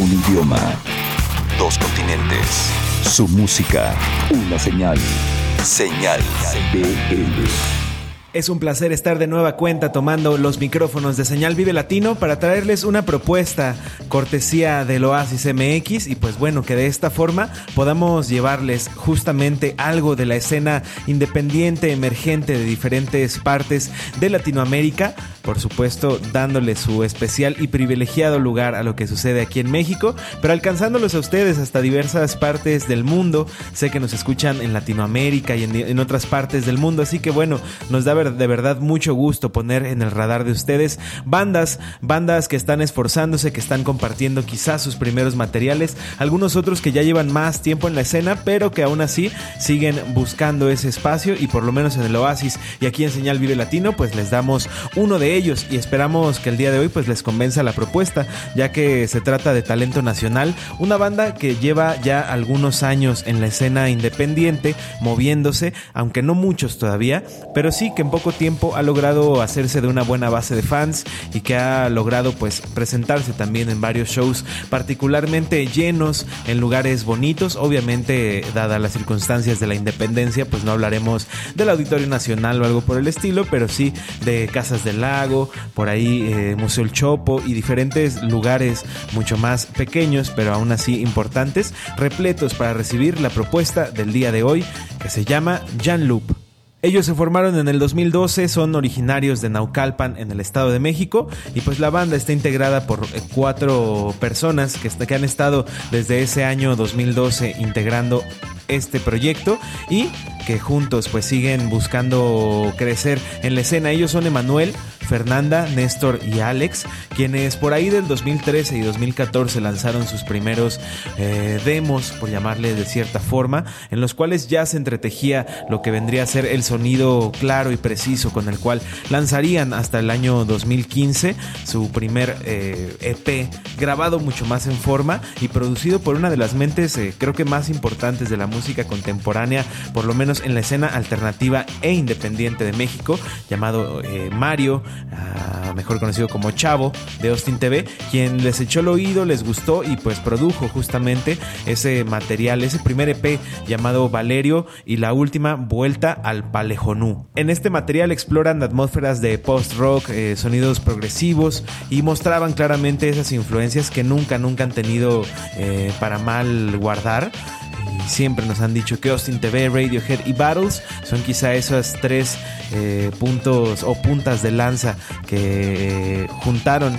Un idioma. Dos continentes. Su música. Una señal. Señal BL. Es un placer estar de nueva cuenta tomando los micrófonos de Señal Vive Latino para traerles una propuesta cortesía del Oasis MX y pues bueno, que de esta forma podamos llevarles justamente algo de la escena independiente, emergente de diferentes partes de Latinoamérica, por supuesto dándoles su especial y privilegiado lugar a lo que sucede aquí en México, pero alcanzándolos a ustedes hasta diversas partes del mundo. Sé que nos escuchan en Latinoamérica y en, en otras partes del mundo, así que bueno, nos da de verdad mucho gusto poner en el radar de ustedes bandas, bandas que están esforzándose, que están compartiendo quizás sus primeros materiales, algunos otros que ya llevan más tiempo en la escena, pero que aún así siguen buscando ese espacio y por lo menos en el Oasis y aquí en Señal Vive Latino pues les damos uno de ellos y esperamos que el día de hoy pues les convenza la propuesta, ya que se trata de talento nacional, una banda que lleva ya algunos años en la escena independiente, moviéndose, aunque no muchos todavía, pero sí que poco tiempo ha logrado hacerse de una buena base de fans y que ha logrado pues presentarse también en varios shows particularmente llenos en lugares bonitos, obviamente dadas las circunstancias de la independencia pues no hablaremos del Auditorio Nacional o algo por el estilo, pero sí de Casas del Por ahí eh, Museo El Chopo y diferentes lugares mucho más pequeños pero aún así importantes, repletos para recibir la propuesta del día de hoy que se llama Jan Loop. Ellos se formaron en el 2012, son originarios de Naucalpan en el Estado de México y pues la banda está integrada por eh, cuatro personas que, que han estado desde ese año 2012 integrando este proyecto y que juntos pues siguen buscando crecer en la escena. Ellos son Emanuel, Fernanda, Néstor y Alex, quienes por ahí del 2013 y 2014 lanzaron sus primeros eh, demos, por llamarle de cierta forma, en los cuales ya se entretejía lo que vendría a ser el sonido claro y preciso con el cual lanzarían hasta el año 2015 su primer EP, eh, e grabado mucho más en forma y producido por una de las mentes eh, creo que más importantes de la música contemporánea, por lo menos en la escena alternativa e independiente de México, llamado Mario, Ah, mejor conocido como Chavo de Austin TV, quien les echó el oído, les gustó y pues produjo justamente ese material, ese primer EP llamado Valerio y la última Vuelta al Palejonú. En este material exploran atmósferas de post-rock, eh, sonidos progresivos y mostraban claramente esas influencias que nunca, nunca han tenido eh, para mal guardar siempre nos han dicho que Austin TV, Radiohead y Battles son quizá esos tres eh, puntos o puntas de lanza que juntaron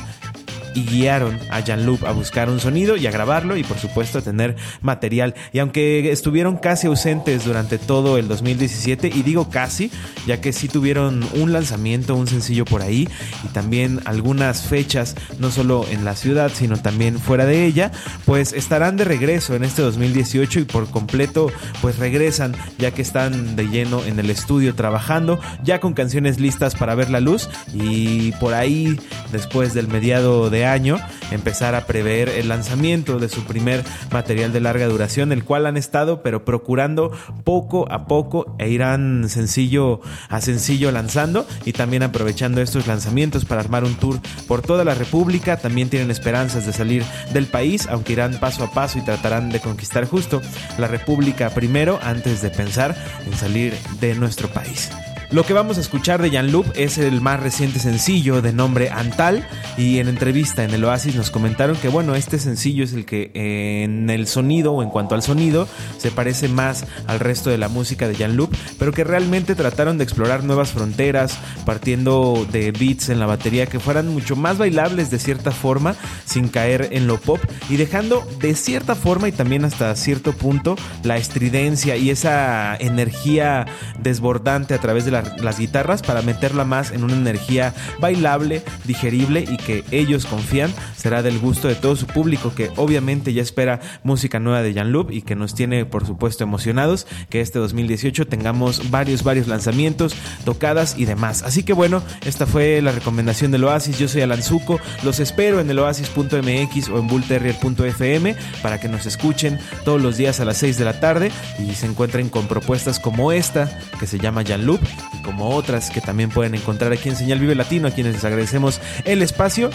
y guiaron a Jan Loop a buscar un sonido y a grabarlo y por supuesto a tener material. Y aunque estuvieron casi ausentes durante todo el 2017, y digo casi, ya que sí tuvieron un lanzamiento, un sencillo por ahí y también algunas fechas, no solo en la ciudad, sino también fuera de ella, pues estarán de regreso en este 2018 y por completo pues regresan ya que están de lleno en el estudio trabajando, ya con canciones listas para ver la luz y por ahí después del mediado de año empezar a prever el lanzamiento de su primer material de larga duración, el cual han estado pero procurando poco a poco e irán sencillo a sencillo lanzando y también aprovechando estos lanzamientos para armar un tour por toda la República. También tienen esperanzas de salir del país, aunque irán paso a paso y tratarán de conquistar justo la República primero antes de pensar en salir de nuestro país. Lo que vamos a escuchar de Jan Loop es el más reciente sencillo de nombre Antal y en entrevista en el Oasis nos comentaron que bueno, este sencillo es el que en el sonido o en cuanto al sonido se parece más al resto de la música de Jan Loop, pero que realmente trataron de explorar nuevas fronteras partiendo de beats en la batería que fueran mucho más bailables de cierta forma sin caer en lo pop y dejando de cierta forma y también hasta cierto punto la estridencia y esa energía desbordante a través de la las guitarras para meterla más en una energía bailable, digerible y que ellos confían será del gusto de todo su público que obviamente ya espera música nueva de Jan Loop y que nos tiene por supuesto emocionados que este 2018 tengamos varios varios lanzamientos, tocadas y demás. Así que bueno, esta fue la recomendación del Oasis. Yo soy Alan Zuko, los espero en el oasis.mx o en bullterrier.fm para que nos escuchen todos los días a las 6 de la tarde y se encuentren con propuestas como esta que se llama Jan Loop como otras que también pueden encontrar aquí en Señal Vive Latino, a quienes les agradecemos el espacio.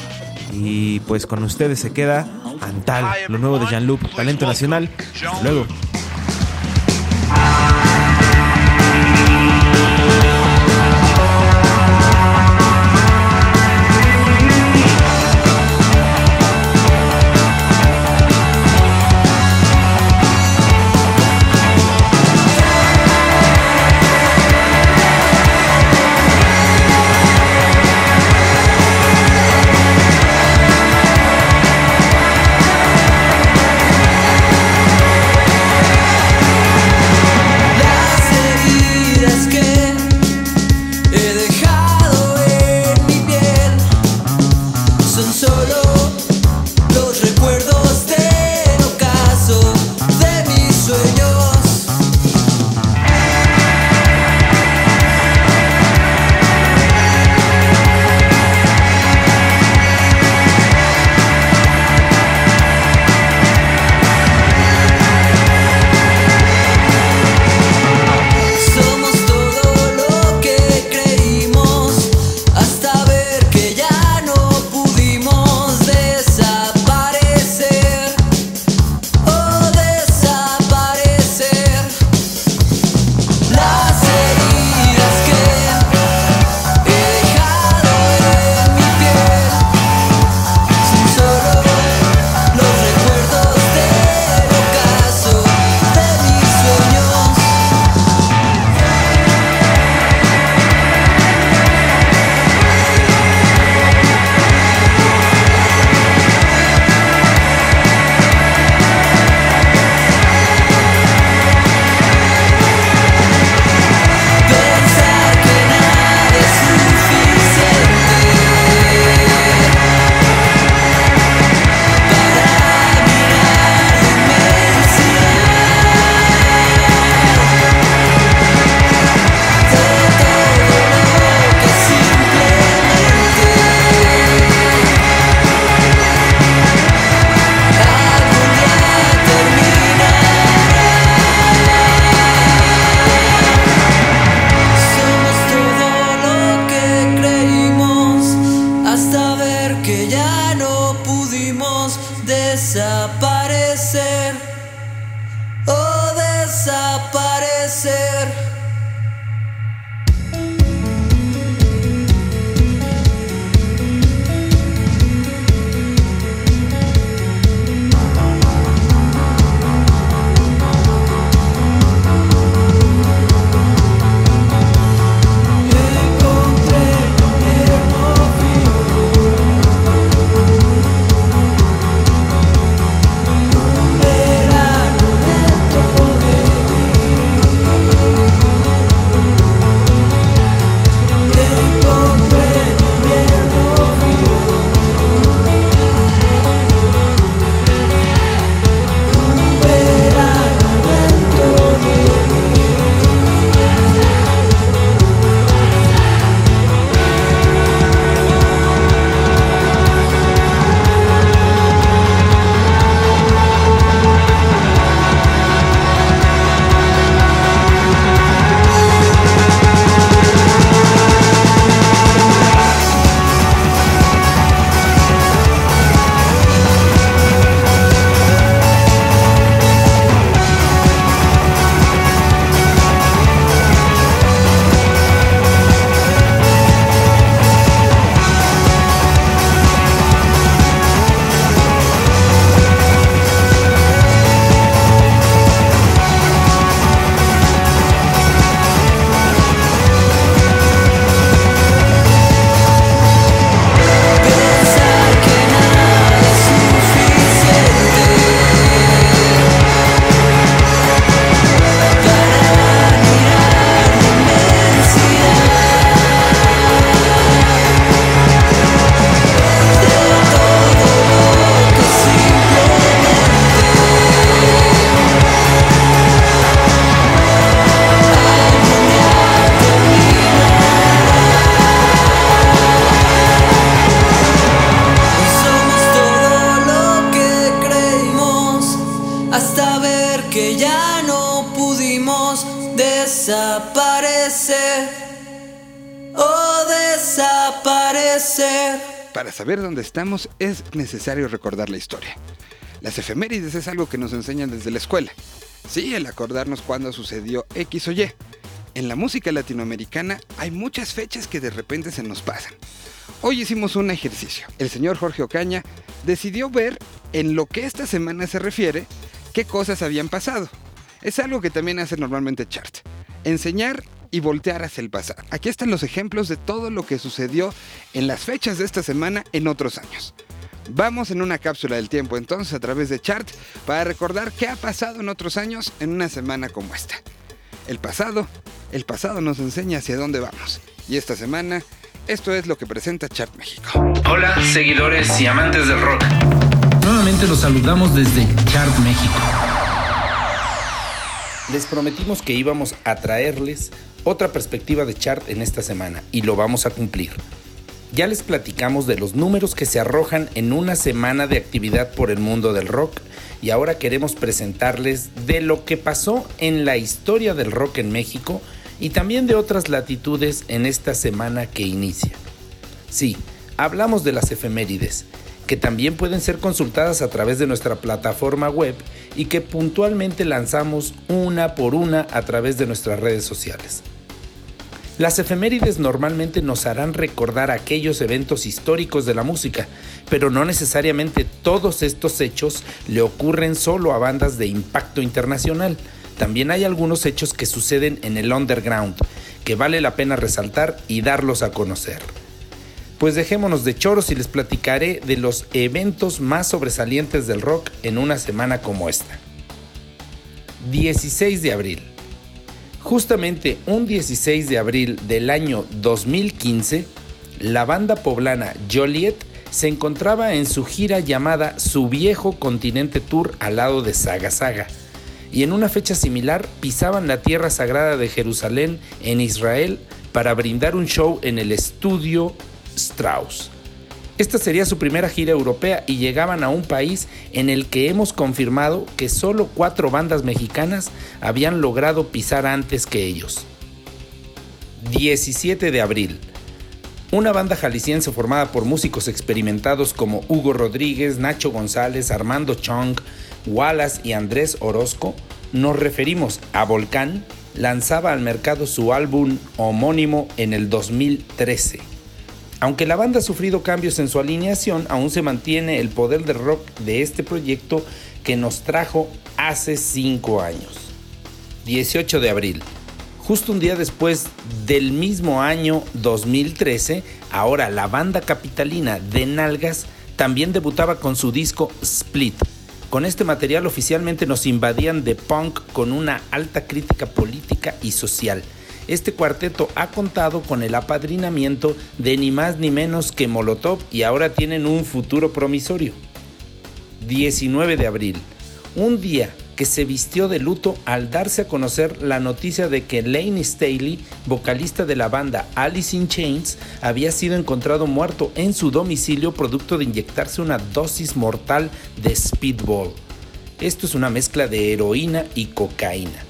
Y pues con ustedes se queda Antal, lo nuevo de Jean-Luc, talento nacional. luego. Para saber dónde estamos es necesario recordar la historia. Las efemérides es algo que nos enseñan desde la escuela. Sí, el acordarnos cuándo sucedió X o Y. En la música latinoamericana hay muchas fechas que de repente se nos pasan. Hoy hicimos un ejercicio. El señor Jorge Ocaña decidió ver en lo que esta semana se refiere qué cosas habían pasado. Es algo que también hace normalmente Chart. Enseñar y voltear hacia el pasado. Aquí están los ejemplos de todo lo que sucedió en las fechas de esta semana en otros años. Vamos en una cápsula del tiempo entonces a través de Chart para recordar qué ha pasado en otros años en una semana como esta. El pasado, el pasado nos enseña hacia dónde vamos. Y esta semana, esto es lo que presenta Chart México. Hola, seguidores y amantes del rock. Nuevamente los saludamos desde Chart México. Les prometimos que íbamos a traerles otra perspectiva de chart en esta semana y lo vamos a cumplir. Ya les platicamos de los números que se arrojan en una semana de actividad por el mundo del rock y ahora queremos presentarles de lo que pasó en la historia del rock en México y también de otras latitudes en esta semana que inicia. Sí, hablamos de las efemérides, que también pueden ser consultadas a través de nuestra plataforma web y que puntualmente lanzamos una por una a través de nuestras redes sociales. Las efemérides normalmente nos harán recordar aquellos eventos históricos de la música, pero no necesariamente todos estos hechos le ocurren solo a bandas de impacto internacional. También hay algunos hechos que suceden en el underground, que vale la pena resaltar y darlos a conocer. Pues dejémonos de choros y les platicaré de los eventos más sobresalientes del rock en una semana como esta. 16 de abril. Justamente un 16 de abril del año 2015, la banda poblana Joliet se encontraba en su gira llamada Su Viejo Continente Tour al lado de Saga Saga, y en una fecha similar pisaban la tierra sagrada de Jerusalén en Israel para brindar un show en el estudio Strauss. Esta sería su primera gira europea y llegaban a un país en el que hemos confirmado que solo cuatro bandas mexicanas habían logrado pisar antes que ellos. 17 de abril. Una banda jalisciense formada por músicos experimentados como Hugo Rodríguez, Nacho González, Armando Chong, Wallace y Andrés Orozco, nos referimos a Volcán, lanzaba al mercado su álbum homónimo en el 2013. Aunque la banda ha sufrido cambios en su alineación, aún se mantiene el poder de rock de este proyecto que nos trajo hace 5 años. 18 de abril. Justo un día después del mismo año 2013, ahora la banda capitalina de Nalgas también debutaba con su disco Split. Con este material oficialmente nos invadían de punk con una alta crítica política y social este cuarteto ha contado con el apadrinamiento de ni más ni menos que Molotov y ahora tienen un futuro promisorio. 19 de abril, un día que se vistió de luto al darse a conocer la noticia de que Lane Staley, vocalista de la banda Alice in Chains, había sido encontrado muerto en su domicilio producto de inyectarse una dosis mortal de speedball. Esto es una mezcla de heroína y cocaína.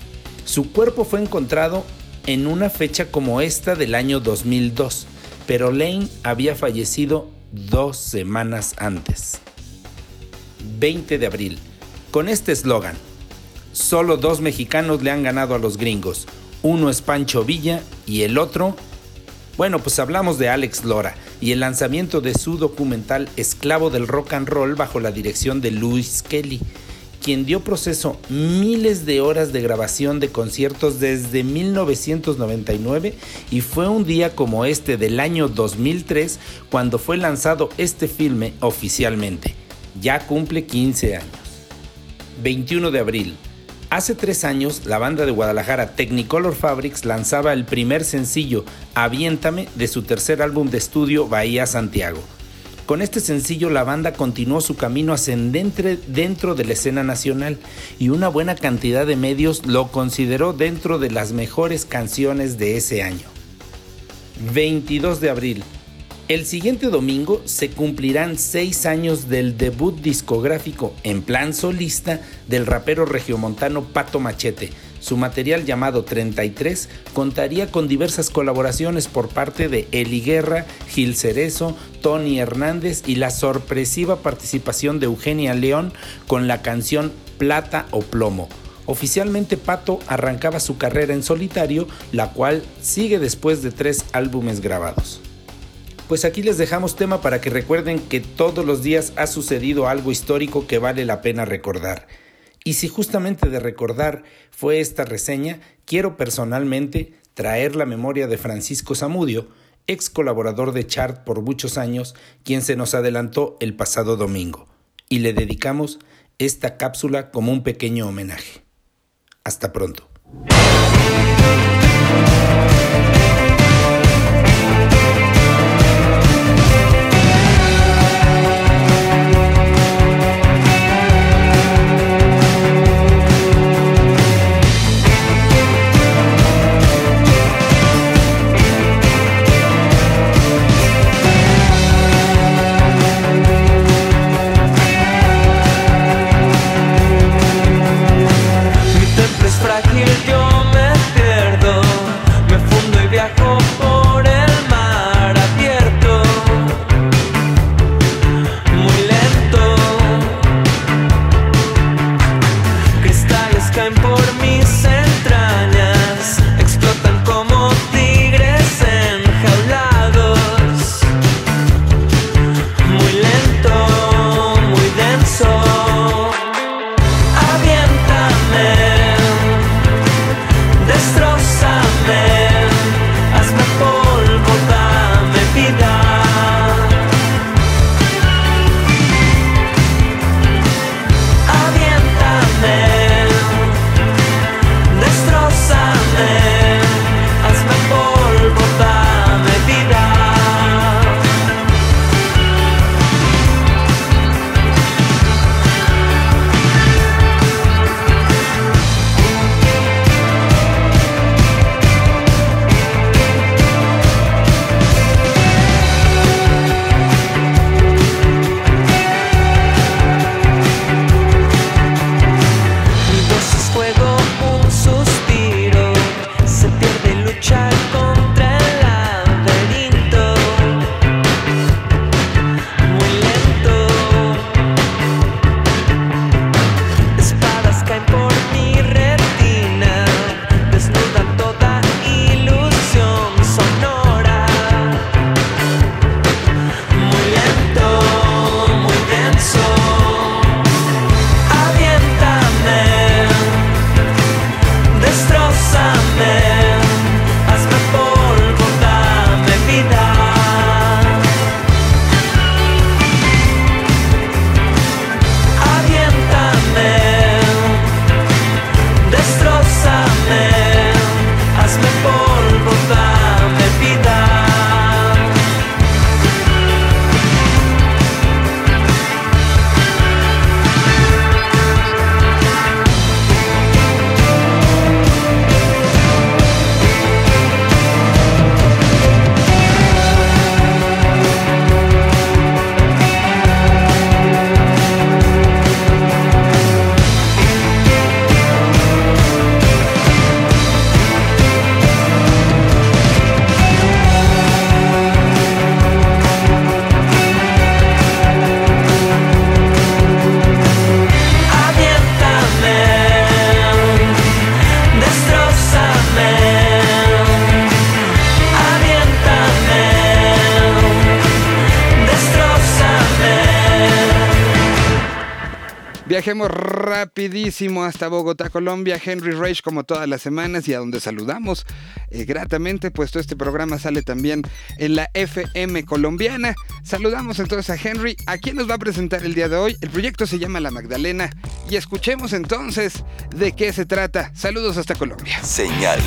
Su cuerpo fue encontrado en una fecha como esta del año 2002, pero Lane había fallecido dos semanas antes. 20 de abril, con este eslogan, solo dos mexicanos le han ganado a los gringos, uno es Pancho Villa y el otro, bueno, pues hablamos de Alex Lora y el lanzamiento de su documental Esclavo del Rock and Roll bajo la dirección de Louis Kelly quien dio proceso miles de horas de grabación de conciertos desde 1999 y fue un día como este del año 2003 cuando fue lanzado este filme oficialmente. Ya cumple 15 años. 21 de abril. Hace tres años, la banda de Guadalajara Technicolor Fabrics lanzaba el primer sencillo, Aviéntame, de su tercer álbum de estudio Bahía Santiago. Con este sencillo la banda continuó su camino ascendente dentro de la escena nacional y una buena cantidad de medios lo consideró dentro de las mejores canciones de ese año. 22 de abril. El siguiente domingo se cumplirán seis años del debut discográfico en plan solista del rapero regiomontano Pato Machete. Su material llamado 33 contaría con diversas colaboraciones por parte de Eli Guerra, Gil Cerezo, Tony Hernández y la sorpresiva participación de Eugenia León con la canción Plata o Plomo. Oficialmente Pato arrancaba su carrera en solitario, la cual sigue después de tres álbumes grabados. Pues aquí les dejamos tema para que recuerden que todos los días ha sucedido algo histórico que vale la pena recordar. Y si justamente de recordar fue esta reseña, quiero personalmente traer la memoria de Francisco Zamudio, ex colaborador de Chart por muchos años, quien se nos adelantó el pasado domingo, y le dedicamos esta cápsula como un pequeño homenaje. Hasta pronto. Viajemos rapidísimo hasta Bogotá, Colombia, Henry Rage como todas las semanas y a donde saludamos eh, gratamente, puesto este programa sale también en la FM colombiana. Saludamos entonces a Henry, a quien nos va a presentar el día de hoy. El proyecto se llama La Magdalena y escuchemos entonces de qué se trata. Saludos hasta Colombia. Señal.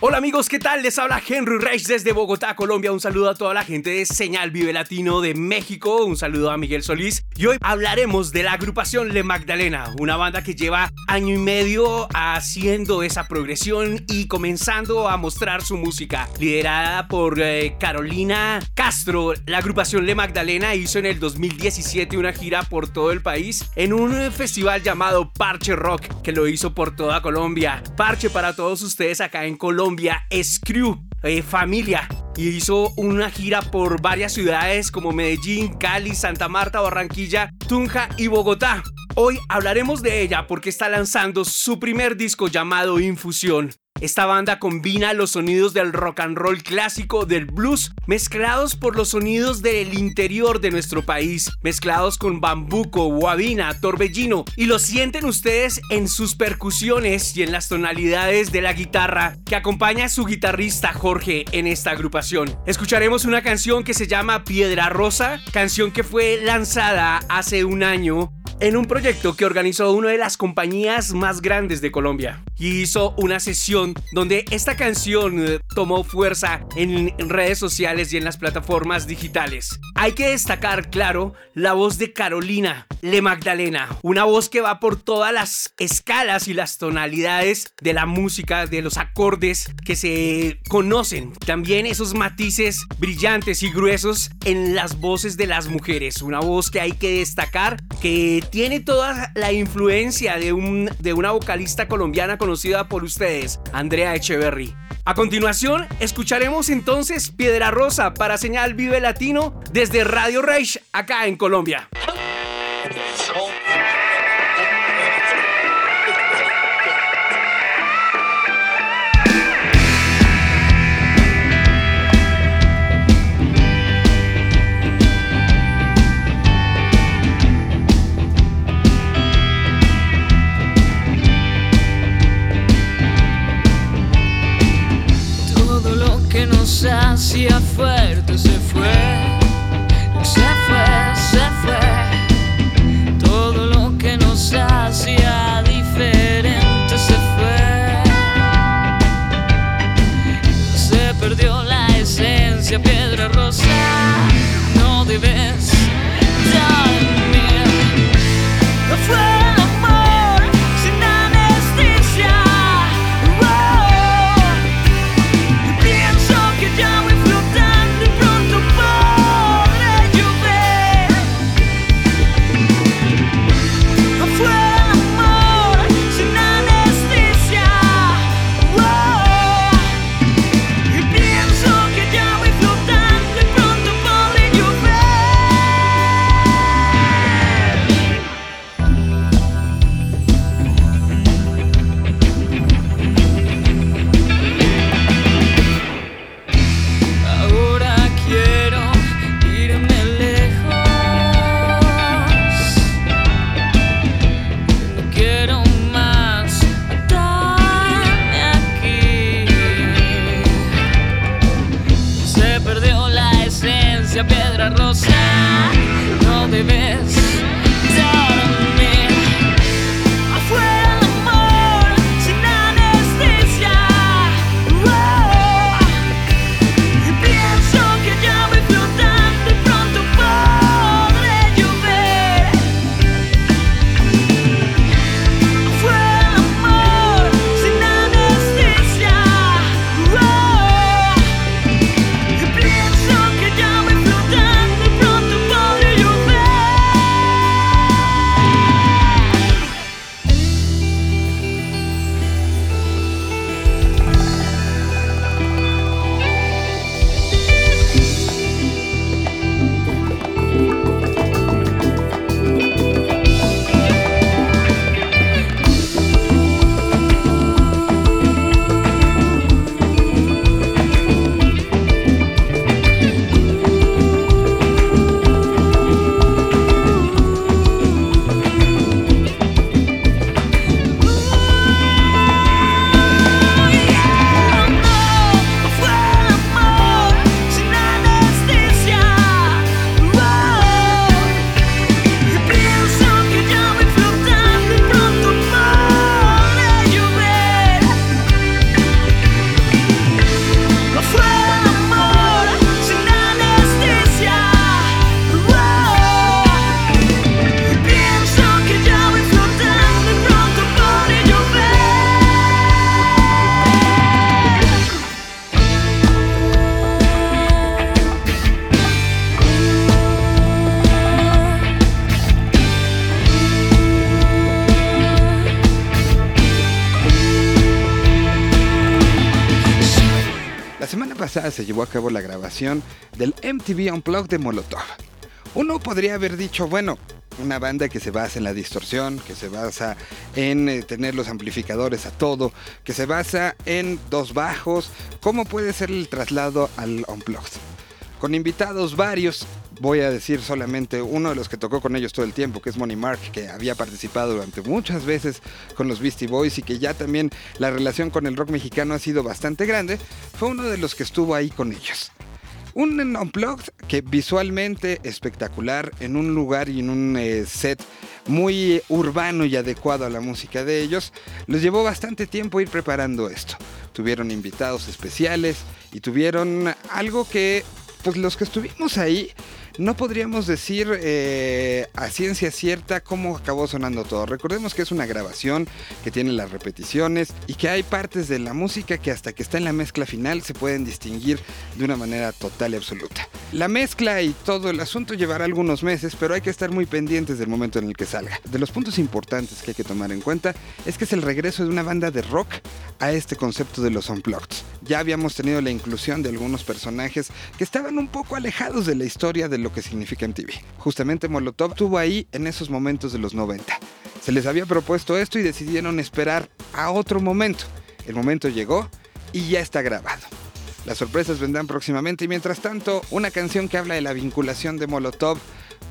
Hola amigos, ¿qué tal? Les habla Henry Reich desde Bogotá, Colombia. Un saludo a toda la gente de Señal Vive Latino de México. Un saludo a Miguel Solís. Y hoy hablaremos de la agrupación Le Magdalena, una banda que lleva año y medio haciendo esa progresión y comenzando a mostrar su música. Liderada por eh, Carolina Castro, la agrupación Le Magdalena hizo en el 2017 una gira por todo el país en un festival llamado Parche Rock, que lo hizo por toda Colombia. Parche para todos ustedes acá en Colombia Colombia, Screw, eh, familia, y hizo una gira por varias ciudades como Medellín, Cali, Santa Marta, Barranquilla, Tunja y Bogotá. Hoy hablaremos de ella porque está lanzando su primer disco llamado Infusión. Esta banda combina los sonidos del rock and roll clásico del blues mezclados por los sonidos del interior de nuestro país, mezclados con bambuco, guabina, torbellino y lo sienten ustedes en sus percusiones y en las tonalidades de la guitarra que acompaña a su guitarrista Jorge en esta agrupación. Escucharemos una canción que se llama Piedra Rosa, canción que fue lanzada hace un año en un proyecto que organizó una de las compañías más grandes de Colombia y hizo una sesión donde esta canción eh, tomó fuerza en redes sociales y en las plataformas digitales. Hay que destacar, claro, la voz de Carolina Le Magdalena, una voz que va por todas las escalas y las tonalidades de la música, de los acordes que se conocen. También esos matices brillantes y gruesos en las voces de las mujeres. Una voz que hay que destacar que tiene toda la influencia de, un, de una vocalista colombiana conocida por ustedes, Andrea Echeverry. A continuación, escucharemos entonces Piedra Rosa para Señal Vive Latino desde Radio Reich, acá en Colombia. Llevó a cabo la grabación del MTV Unplugged de Molotov. Uno podría haber dicho, bueno, una banda que se basa en la distorsión, que se basa en eh, tener los amplificadores a todo, que se basa en dos bajos, ¿cómo puede ser el traslado al Unplugged? Con invitados varios, voy a decir solamente uno de los que tocó con ellos todo el tiempo, que es Money Mark, que había participado durante muchas veces con los Beastie Boys y que ya también la relación con el rock mexicano ha sido bastante grande, fue uno de los que estuvo ahí con ellos. Un unplugged que visualmente espectacular, en un lugar y en un eh, set muy urbano y adecuado a la música de ellos, les llevó bastante tiempo ir preparando esto. Tuvieron invitados especiales y tuvieron algo que, pues los que estuvimos ahí, no podríamos decir eh, a ciencia cierta cómo acabó sonando todo. Recordemos que es una grabación que tiene las repeticiones y que hay partes de la música que hasta que está en la mezcla final se pueden distinguir de una manera total y absoluta. La mezcla y todo el asunto llevará algunos meses, pero hay que estar muy pendientes del momento en el que salga. De los puntos importantes que hay que tomar en cuenta es que es el regreso de una banda de rock a este concepto de los unplugged. Ya habíamos tenido la inclusión de algunos personajes que estaban un poco alejados de la historia de lo que significa MTV. Justamente Molotov estuvo ahí en esos momentos de los 90. Se les había propuesto esto y decidieron esperar a otro momento. El momento llegó y ya está grabado. Las sorpresas vendrán próximamente y mientras tanto, una canción que habla de la vinculación de Molotov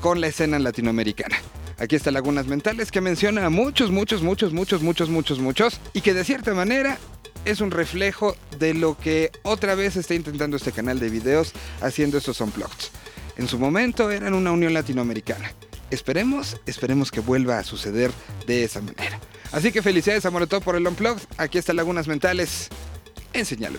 con la escena latinoamericana. Aquí está Lagunas Mentales que menciona a muchos, muchos, muchos, muchos, muchos, muchos, muchos y que de cierta manera es un reflejo de lo que otra vez está intentando este canal de videos haciendo esos unplugged. En su momento eran una unión latinoamericana. Esperemos, esperemos que vuelva a suceder de esa manera. Así que felicidades a Molotov por el unplugged. Aquí está Lagunas Mentales en Señal.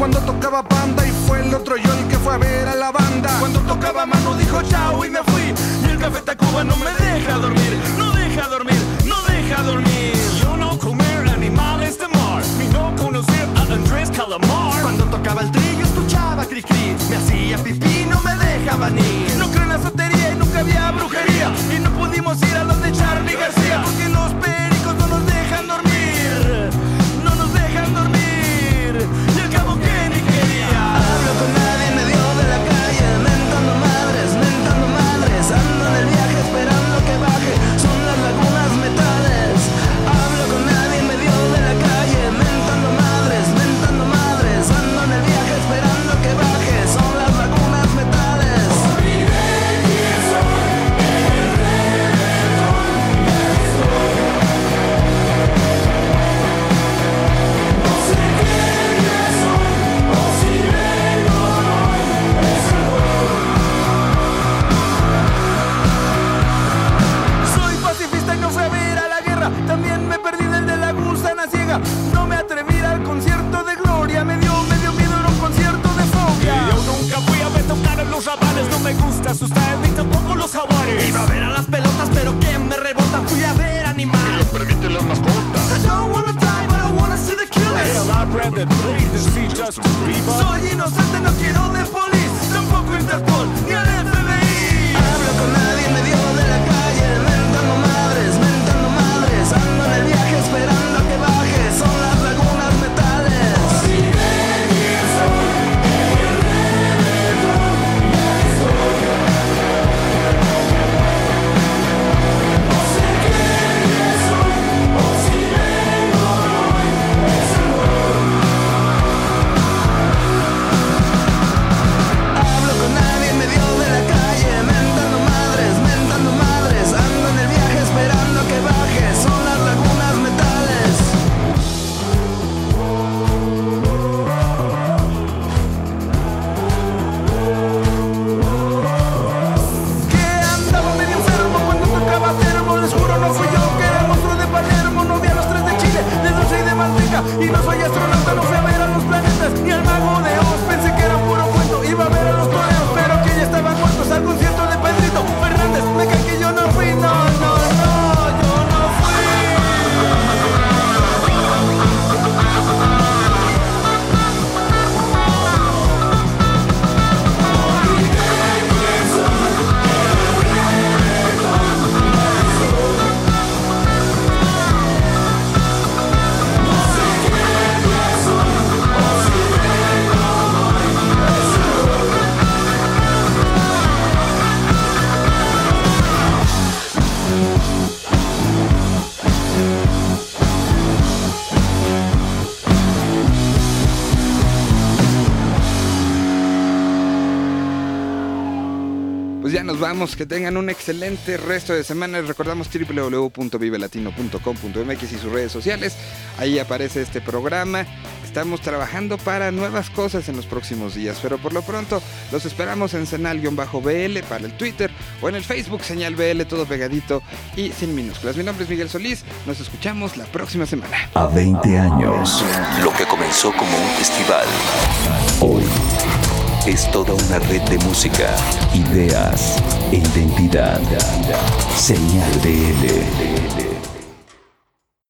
Cuando tocaba banda. Y fue el otro yo el que fue a ver a la banda. Cuando tocaba mano dijo chao y me fui. Y el café Tacuba no me deja dormir. No deja dormir, no deja dormir. Yo no comer animales de mar. Ni no conocer a Andrés Calamar. Cuando tocaba el trillo escuchaba cri cri. Me hacía pipí, no me dejaban ir. No creo en la sotería y nunca había brujería. Y no pudimos ir a los de Charlie García. Que tengan un excelente resto de semana. Les recordamos www.vivelatino.com.mx y sus redes sociales. Ahí aparece este programa. Estamos trabajando para nuevas cosas en los próximos días, pero por lo pronto los esperamos en Senal-BL para el Twitter o en el Facebook Señal BL, todo pegadito y sin minúsculas. Mi nombre es Miguel Solís, nos escuchamos la próxima semana. A 20 años, lo que comenzó como un festival, hoy es toda una red de música, ideas e identidad. Señal BL.